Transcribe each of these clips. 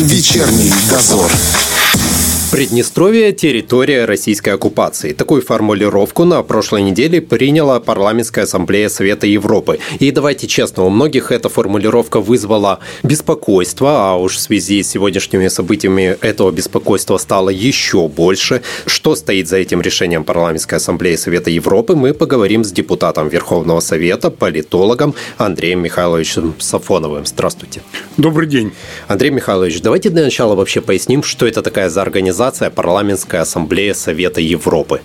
Вечерний дозор. Приднестровье – территория российской оккупации. Такую формулировку на прошлой неделе приняла Парламентская ассамблея Совета Европы. И давайте честно, у многих эта формулировка вызвала беспокойство, а уж в связи с сегодняшними событиями этого беспокойства стало еще больше. Что стоит за этим решением Парламентской ассамблеи Совета Европы, мы поговорим с депутатом Верховного Совета, политологом Андреем Михайловичем Сафоновым. Здравствуйте. Добрый день. Андрей Михайлович, давайте для начала вообще поясним, что это такая за организация организация Парламентская ассамблея Совета Европы.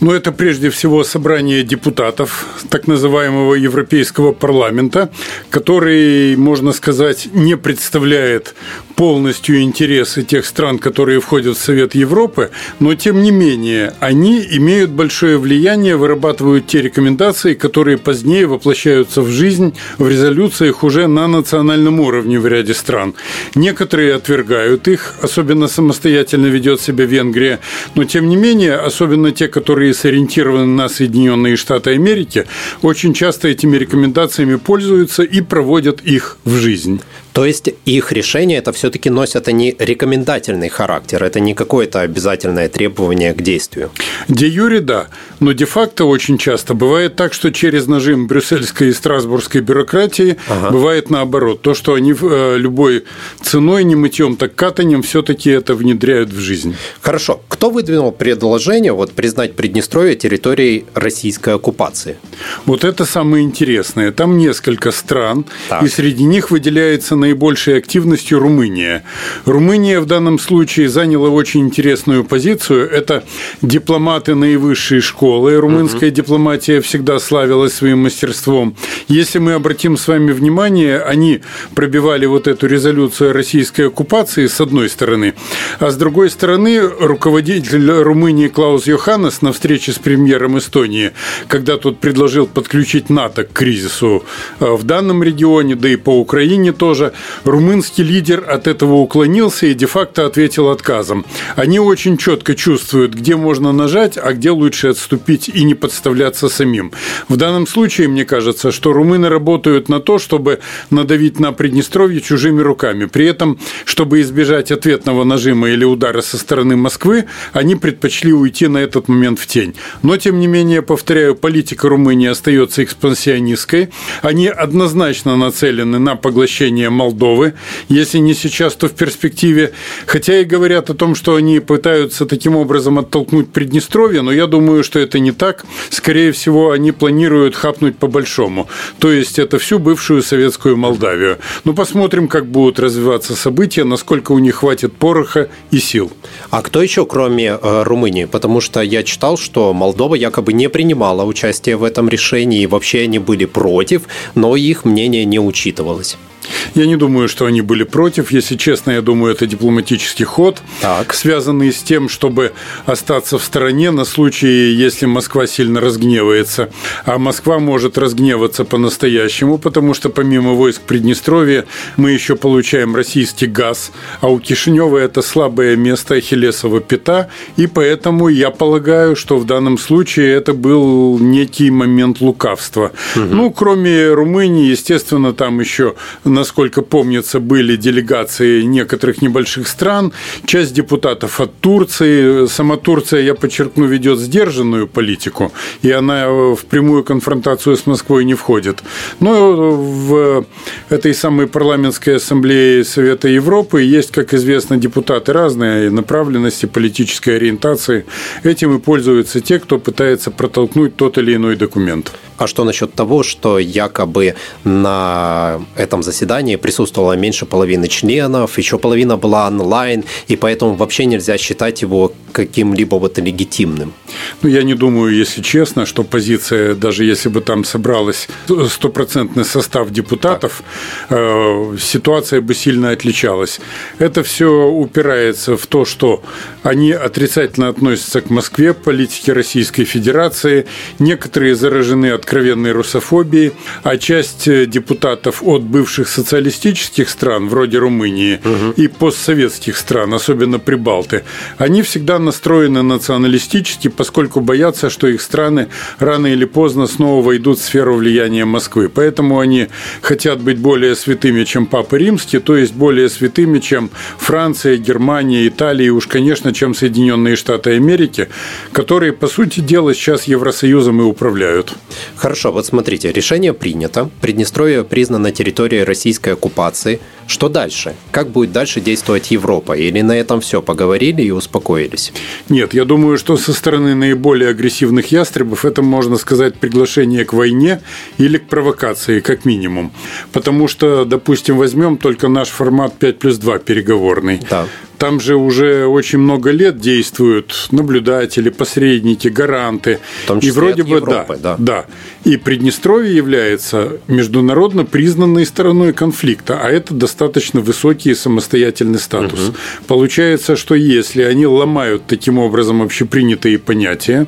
Ну, это прежде всего собрание депутатов так называемого Европейского парламента, который, можно сказать, не представляет полностью интересы тех стран, которые входят в Совет Европы, но тем не менее они имеют большое влияние, вырабатывают те рекомендации, которые позднее воплощаются в жизнь в резолюциях уже на национальном уровне в ряде стран. Некоторые отвергают их, особенно самостоятельно ведет себя Венгрия, но тем не менее, особенно те, которые сориентированы на Соединенные Штаты Америки, очень часто этими рекомендациями пользуются и проводят их в жизнь. То есть их решения это все-таки носят они рекомендательный характер, это не какое-то обязательное требование к действию. Де юре да, но де-факто очень часто бывает так, что через нажим брюссельской и страсбургской бюрократии ага. бывает наоборот. То, что они э, любой ценой, не мытьем, так катанием все-таки это внедряют в жизнь. Хорошо. Кто выдвинул предложение вот, признать Приднестровье территорией российской оккупации? Вот это самое интересное. Там несколько стран, так. и среди них выделяется наибольшей активностью Румыния. Румыния в данном случае заняла очень интересную позицию. Это дипломаты наивысшей школы. Румынская угу. дипломатия всегда славилась своим мастерством. Если мы обратим с вами внимание, они пробивали вот эту резолюцию о российской оккупации с одной стороны, а с другой стороны руководитель Румынии Клаус Йоханнес на встрече с премьером Эстонии, когда тот предложил подключить НАТО к кризису э, в данном регионе, да и по Украине тоже, румынский лидер от этого уклонился и де-факто ответил отказом. Они очень четко чувствуют, где можно нажать, а где лучше отступить и не подставляться самим. В данном случае, мне кажется, что румыны работают на то, чтобы надавить на Приднестровье чужими руками. При этом, чтобы избежать ответного нажима или удара со стороны Москвы, они предпочли уйти на этот момент в тень. Но, тем не менее, повторяю, политика Румынии остается экспансионистской. Они однозначно нацелены на поглощение Молдовы, если не сейчас, то в перспективе. Хотя и говорят о том, что они пытаются таким образом оттолкнуть Приднестровье, но я думаю, что это не так. Скорее всего, они планируют хапнуть по-большому. То есть это всю бывшую советскую Молдавию. Ну, посмотрим, как будут развиваться события, насколько у них хватит пороха и сил. А кто еще, кроме э, Румынии? Потому что я читал, что Молдова якобы не принимала участие в этом решении, и вообще они были против, но их мнение не учитывалось. Я не думаю, что они были против. Если честно, я думаю, это дипломатический ход, так. связанный с тем, чтобы остаться в стороне на случай, если Москва сильно разгневается. А Москва может разгневаться по-настоящему, потому что помимо войск Приднестровья мы еще получаем российский газ, а у Кишинева это слабое место Ахиллесова пята, и поэтому я полагаю, что в данном случае это был некий момент лукавства. Угу. Ну, кроме Румынии, естественно, там еще насколько помнится, были делегации некоторых небольших стран, часть депутатов от Турции. Сама Турция, я подчеркну, ведет сдержанную политику, и она в прямую конфронтацию с Москвой не входит. Но в этой самой парламентской ассамблее Совета Европы есть, как известно, депутаты разные направленности, политической ориентации. Этим и пользуются те, кто пытается протолкнуть тот или иной документ. А что насчет того, что якобы на этом заседании присутствовало меньше половины членов, еще половина была онлайн, и поэтому вообще нельзя считать его каким-либо вот легитимным? Ну, я не думаю, если честно, что позиция, даже если бы там собралась стопроцентный состав депутатов, э, ситуация бы сильно отличалась. Это все упирается в то, что они отрицательно относятся к Москве, политике Российской Федерации, некоторые заражены от откровенной русофобии, а часть э, депутатов от бывших социалистических стран, вроде Румынии, угу. и постсоветских стран, особенно Прибалты, они всегда настроены националистически по поскольку боятся, что их страны рано или поздно снова войдут в сферу влияния Москвы. Поэтому они хотят быть более святыми, чем Папа Римский, то есть более святыми, чем Франция, Германия, Италия и уж, конечно, чем Соединенные Штаты Америки, которые, по сути дела, сейчас Евросоюзом и управляют. Хорошо, вот смотрите, решение принято. Приднестровье признано территорией российской оккупации. Что дальше? Как будет дальше действовать Европа? Или на этом все поговорили и успокоились? Нет, я думаю, что со стороны наиболее агрессивных ястребов это, можно сказать, приглашение к войне или к провокации, как минимум. Потому что, допустим, возьмем только наш формат 5 плюс 2 переговорный. Да. Там же уже очень много лет действуют наблюдатели, посредники, гаранты. И вроде бы Европы, да, да. Да. И Приднестровье является международно признанной стороной конфликта, а это достаточно высокий самостоятельный статус. Угу. Получается, что если они ломают таким образом общепринятые понятия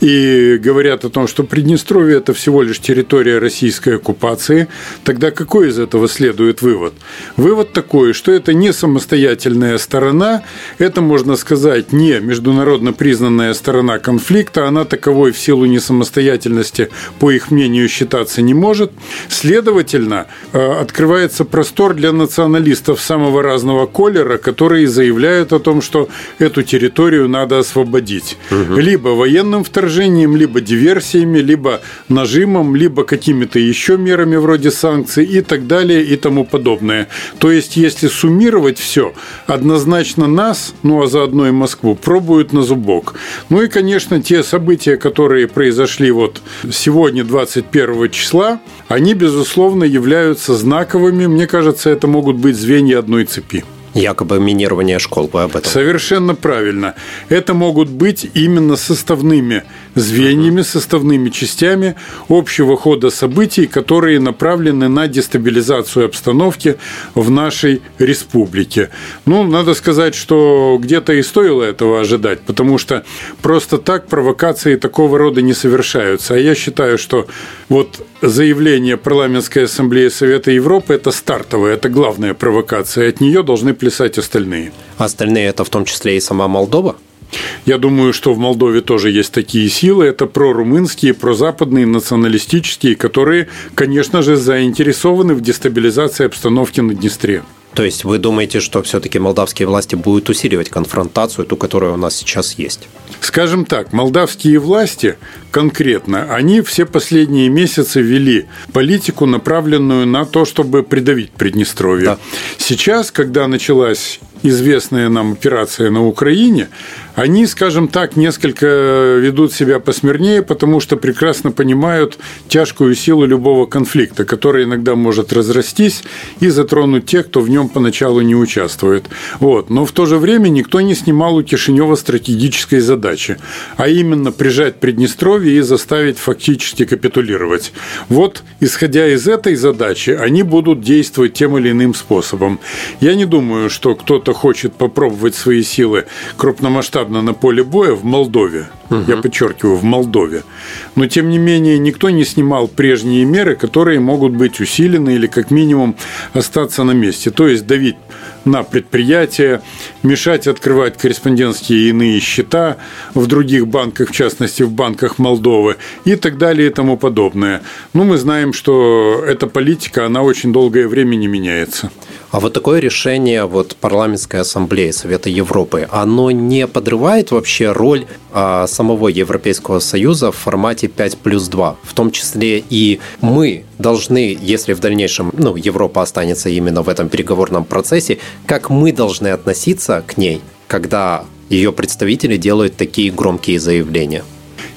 и говорят о том, что Приднестровье это всего лишь территория российской оккупации, тогда какой из этого следует вывод? Вывод такой, что это не самостоятельная сторона сторона, это, можно сказать, не международно признанная сторона конфликта, она таковой в силу несамостоятельности, по их мнению, считаться не может. Следовательно, э, открывается простор для националистов самого разного колера, которые заявляют о том, что эту территорию надо освободить. Угу. Либо военным вторжением, либо диверсиями, либо нажимом, либо какими-то еще мерами вроде санкций и так далее и тому подобное. То есть, если суммировать все, однозначно однозначно нас, ну а заодно и Москву, пробуют на зубок. Ну и, конечно, те события, которые произошли вот сегодня, 21 числа, они, безусловно, являются знаковыми. Мне кажется, это могут быть звенья одной цепи. Якобы минирование школ, вы об этом. Совершенно правильно. Это могут быть именно составными звеньями, составными частями общего хода событий, которые направлены на дестабилизацию обстановки в нашей республике. Ну, надо сказать, что где-то и стоило этого ожидать, потому что просто так провокации такого рода не совершаются. А я считаю, что вот заявление Парламентской ассамблеи Совета Европы – это стартовая, это главная провокация. От нее должны плясать остальные. Остальные – это в том числе и сама Молдова? Я думаю, что в Молдове тоже есть такие силы. Это прорумынские, прозападные, националистические, которые, конечно же, заинтересованы в дестабилизации обстановки на Днестре. То есть вы думаете, что все-таки молдавские власти будут усиливать конфронтацию, ту, которая у нас сейчас есть? Скажем так, молдавские власти конкретно, они все последние месяцы вели политику, направленную на то, чтобы придавить Приднестровье. Да. Сейчас, когда началась известная нам операция на Украине, они, скажем так, несколько ведут себя посмирнее, потому что прекрасно понимают тяжкую силу любого конфликта, который иногда может разрастись и затронуть тех, кто в нем поначалу не участвует. Вот. Но в то же время никто не снимал у Кишинева стратегической задачи, а именно прижать Приднестровье и заставить фактически капитулировать. Вот, исходя из этой задачи, они будут действовать тем или иным способом. Я не думаю, что кто-то хочет попробовать свои силы крупномасштабно на поле боя в Молдове. Угу. Я подчеркиваю, в Молдове. Но, тем не менее, никто не снимал прежние меры, которые могут быть усилены или, как минимум, остаться на месте. То есть давить на предприятия, мешать открывать корреспондентские и иные счета в других банках, в частности, в банках Молдовы и так далее и тому подобное. Ну, мы знаем, что эта политика, она очень долгое время не меняется. А вот такое решение вот парламентской ассамблеи Совета Европы, оно не подрывает вообще роль а, самого Европейского Союза в формате 5 плюс 2? В том числе и мы должны, если в дальнейшем ну, Европа останется именно в этом переговорном процессе, как мы должны относиться к ней, когда ее представители делают такие громкие заявления?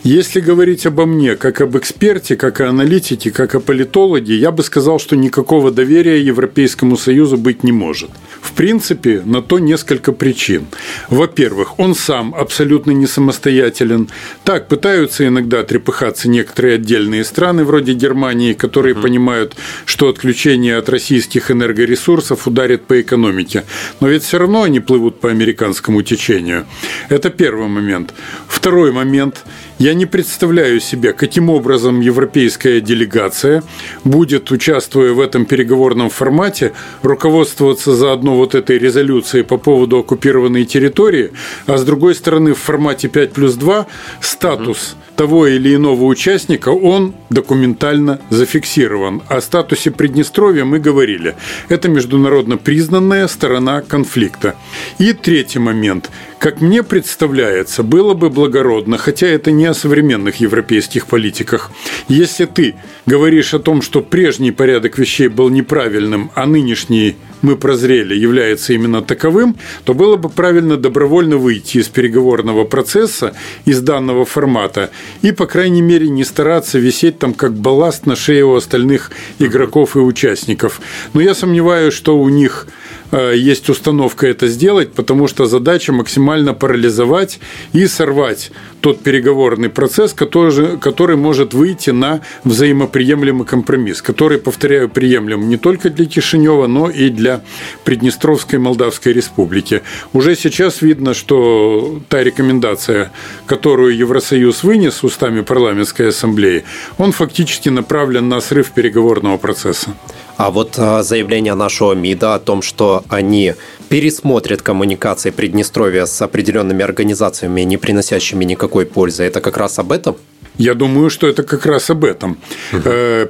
Если говорить обо мне, как об эксперте, как о аналитике, как о политологе, я бы сказал, что никакого доверия Европейскому Союзу быть не может. В принципе, на то несколько причин. Во-первых, он сам абсолютно не самостоятелен. Так пытаются иногда трепыхаться некоторые отдельные страны, вроде Германии, которые uh-huh. понимают, что отключение от российских энергоресурсов ударит по экономике. Но ведь все равно они плывут по американскому течению. Это первый момент. Второй момент – Я не представляю себе, каким образом европейская делегация будет, участвуя в этом переговорном формате, руководствоваться заодно вот этой резолюцией по поводу оккупированной территории, а с другой стороны в формате 5 плюс 2 статус того или иного участника, он документально зафиксирован. О статусе Приднестровья мы говорили. Это международно признанная сторона конфликта. И третий момент. Как мне представляется, было бы благородно, хотя это не о современных европейских политиках, если ты говоришь о том, что прежний порядок вещей был неправильным, а нынешний мы прозрели, является именно таковым, то было бы правильно добровольно выйти из переговорного процесса, из данного формата, и, по крайней мере, не стараться висеть там как балласт на шее у остальных игроков и участников. Но я сомневаюсь, что у них есть установка это сделать, потому что задача максимально парализовать и сорвать тот переговорный процесс, который, который может выйти на взаимоприемлемый компромисс, который, повторяю, приемлем не только для Кишинева, но и для Приднестровской Молдавской Республики. Уже сейчас видно, что та рекомендация, которую Евросоюз вынес устами парламентской ассамблеи, он фактически направлен на срыв переговорного процесса. А вот а, заявление нашего МИДа о том, что они пересмотрят коммуникации Приднестровья с определенными организациями, не приносящими никакой пользы, это как раз об этом? Я думаю, что это как раз об этом. Угу.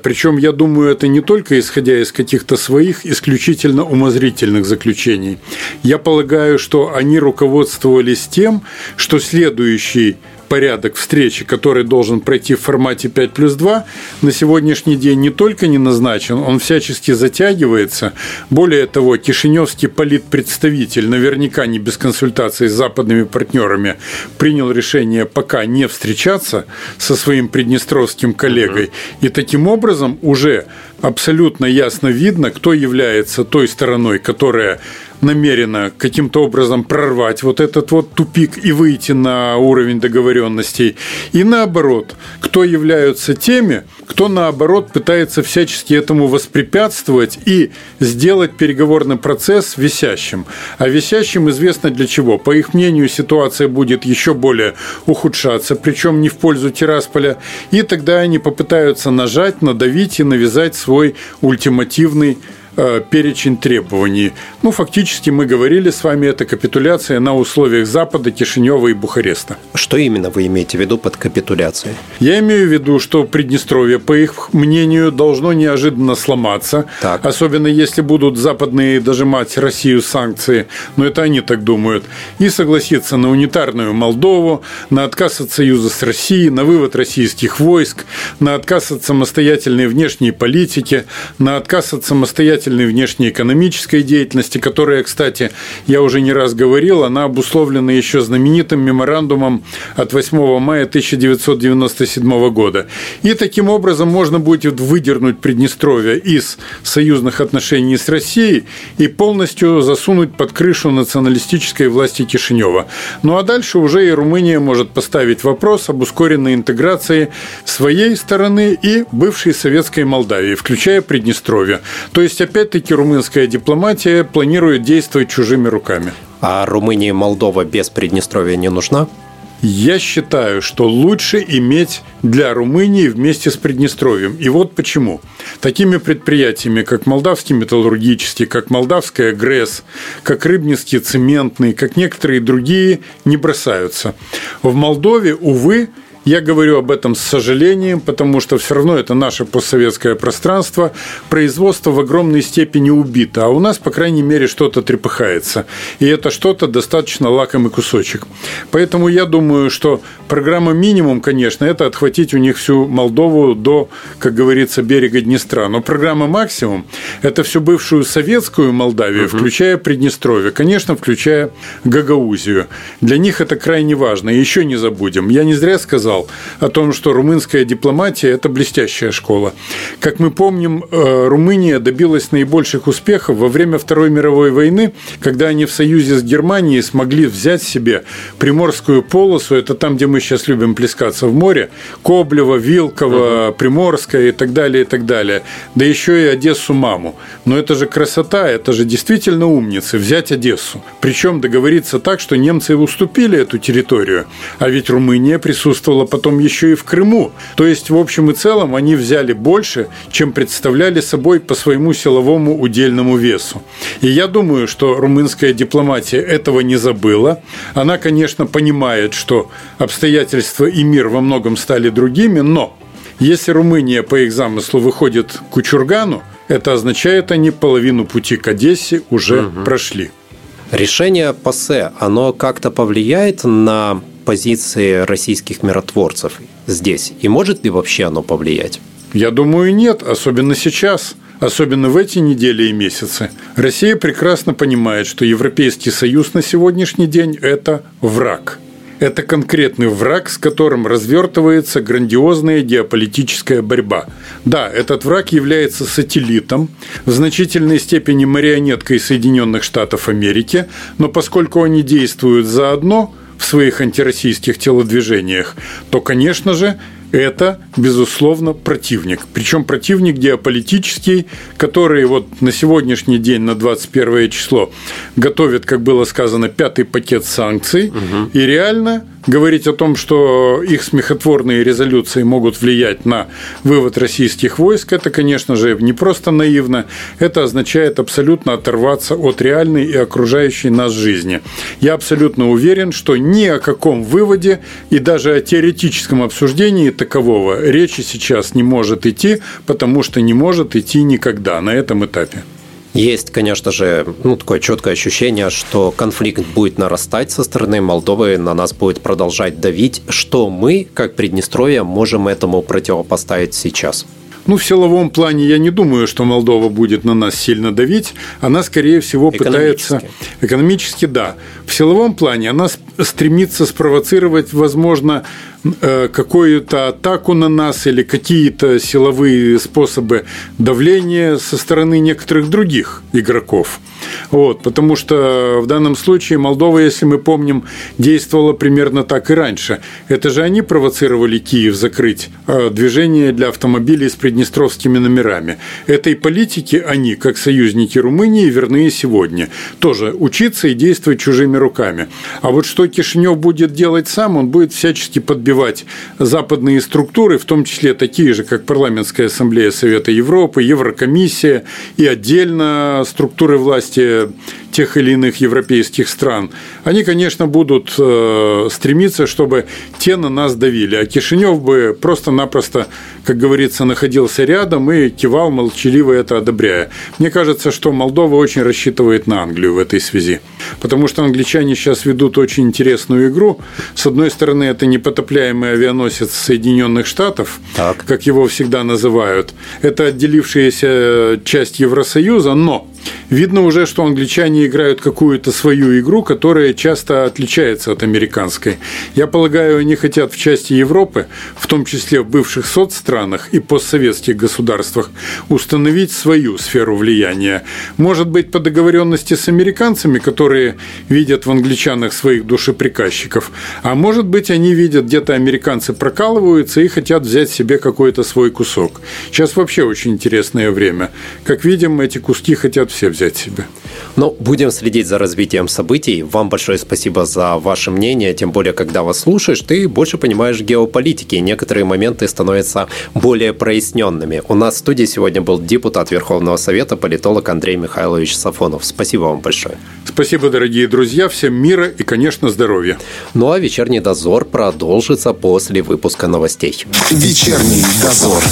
Причем я думаю, это не только исходя из каких-то своих исключительно умозрительных заключений. Я полагаю, что они руководствовались тем, что следующий порядок встречи, который должен пройти в формате 5 плюс 2, на сегодняшний день не только не назначен, он всячески затягивается. Более того, Кишиневский политпредставитель, наверняка не без консультации с западными партнерами, принял решение пока не встречаться со своим приднестровским коллегой. И таким образом уже абсолютно ясно видно, кто является той стороной, которая намерена каким-то образом прорвать вот этот вот тупик и выйти на уровень договоренностей. И наоборот, кто являются теми, кто наоборот пытается всячески этому воспрепятствовать и сделать переговорный процесс висящим. А висящим известно для чего. По их мнению, ситуация будет еще более ухудшаться, причем не в пользу Тирасполя. И тогда они попытаются нажать, надавить и навязать свой ультимативный Э, перечень требований. Ну, фактически мы говорили с вами, это капитуляция на условиях Запада, Кишинева и Бухареста. Что именно вы имеете в виду под капитуляцией? Я имею в виду, что Приднестровье, по их мнению, должно неожиданно сломаться, так. особенно если будут западные дожимать Россию санкции, но это они так думают, и согласиться на унитарную Молдову, на отказ от союза с Россией, на вывод российских войск, на отказ от самостоятельной внешней политики, на отказ от самостоятельной самостоятельной внешнеэкономической деятельности, которая, кстати, я уже не раз говорил, она обусловлена еще знаменитым меморандумом от 8 мая 1997 года. И таким образом можно будет выдернуть Приднестровье из союзных отношений с Россией и полностью засунуть под крышу националистической власти Кишинева. Ну а дальше уже и Румыния может поставить вопрос об ускоренной интеграции своей стороны и бывшей советской Молдавии, включая Приднестровье. То есть, опять-таки румынская дипломатия планирует действовать чужими руками. А Румыния и Молдова без Приднестровья не нужна? Я считаю, что лучше иметь для Румынии вместе с Приднестровьем. И вот почему. Такими предприятиями, как Молдавский металлургический, как Молдавская ГРЭС, как Рыбницкий цементный, как некоторые другие, не бросаются. В Молдове, увы, я говорю об этом с сожалением, потому что все равно это наше постсоветское пространство. Производство в огромной степени убито, а у нас, по крайней мере, что-то трепыхается. И это что-то достаточно лакомый кусочек. Поэтому я думаю, что программа минимум, конечно, это отхватить у них всю Молдову до, как говорится, берега Днестра. Но программа максимум – это всю бывшую советскую Молдавию, угу. включая Приднестровье, конечно, включая Гагаузию. Для них это крайне важно. И еще не забудем. Я не зря сказал, сказал о том, что румынская дипломатия – это блестящая школа. Как мы помним, э, Румыния добилась наибольших успехов во время Второй мировой войны, когда они в союзе с Германией смогли взять себе Приморскую полосу, это там, где мы сейчас любим плескаться в море, Коблево, Вилково, Приморская и так далее, и так далее. Да еще и Одессу-маму. Но это же красота, это же действительно умницы, взять Одессу. Причем договориться так, что немцы уступили эту территорию, а ведь Румыния присутствовала участвовала потом еще и в Крыму. То есть, в общем и целом, они взяли больше, чем представляли собой по своему силовому удельному весу. И я думаю, что румынская дипломатия этого не забыла. Она, конечно, понимает, что обстоятельства и мир во многом стали другими, но если Румыния по их замыслу выходит к Кучургану, это означает, они половину пути к Одессе уже угу. прошли. Решение ПАСЕ, оно как-то повлияет на позиции российских миротворцев здесь? И может ли вообще оно повлиять? Я думаю, нет, особенно сейчас особенно в эти недели и месяцы, Россия прекрасно понимает, что Европейский Союз на сегодняшний день – это враг. Это конкретный враг, с которым развертывается грандиозная геополитическая борьба. Да, этот враг является сателлитом, в значительной степени марионеткой Соединенных Штатов Америки, но поскольку они действуют заодно в своих антироссийских телодвижениях, то, конечно же, это, безусловно, противник. Причем противник геополитический, который вот на сегодняшний день, на 21 число, готовит, как было сказано, пятый пакет санкций. Угу. И реально говорить о том, что их смехотворные резолюции могут влиять на вывод российских войск, это, конечно же, не просто наивно, это означает абсолютно оторваться от реальной и окружающей нас жизни. Я абсолютно уверен, что ни о каком выводе и даже о теоретическом обсуждении такового речи сейчас не может идти, потому что не может идти никогда на этом этапе. Есть, конечно же, ну, такое четкое ощущение, что конфликт будет нарастать со стороны Молдовы, на нас будет продолжать давить. Что мы, как Приднестровье, можем этому противопоставить сейчас? Ну, в силовом плане я не думаю, что Молдова будет на нас сильно давить. Она, скорее всего, пытается... Экономически, да. В силовом плане она стремится спровоцировать, возможно, Э, какую-то атаку на нас или какие-то силовые способы давления со стороны некоторых других игроков. Вот, потому что в данном случае Молдова, если мы помним, действовала примерно так и раньше. Это же они провоцировали Киев закрыть э, движение для автомобилей с приднестровскими номерами. Этой политике они, как союзники Румынии, верны и сегодня. Тоже учиться и действовать чужими руками. А вот что Кишинев будет делать сам, он будет всячески подбирать разбивать западные структуры, в том числе такие же, как Парламентская ассамблея Совета Европы, Еврокомиссия и отдельно структуры власти тех или иных европейских стран, они, конечно, будут э, стремиться, чтобы те на нас давили. А Кишинев бы просто-напросто, как говорится, находился рядом и кивал молчаливо это одобряя. Мне кажется, что Молдова очень рассчитывает на Англию в этой связи. Потому что англичане сейчас ведут очень интересную игру. С одной стороны, это непотопляемый авианосец Соединенных Штатов, так. как его всегда называют. Это отделившаяся часть Евросоюза, но Видно уже, что англичане играют какую-то свою игру, которая часто отличается от американской. Я полагаю, они хотят в части Европы, в том числе в бывших соцстранах и постсоветских государствах, установить свою сферу влияния. Может быть, по договоренности с американцами, которые видят в англичанах своих душеприказчиков, а может быть, они видят, где-то американцы прокалываются и хотят взять себе какой-то свой кусок. Сейчас вообще очень интересное время. Как видим, эти куски хотят все взять себе. Ну, будем следить за развитием событий. Вам большое спасибо за ваше мнение, тем более, когда вас слушаешь, ты больше понимаешь геополитики, и некоторые моменты становятся более проясненными. У нас в студии сегодня был депутат Верховного Совета, политолог Андрей Михайлович Сафонов. Спасибо вам большое. Спасибо, дорогие друзья, всем мира и, конечно, здоровья. Ну а вечерний дозор продолжится после выпуска новостей. Вечерний дозор.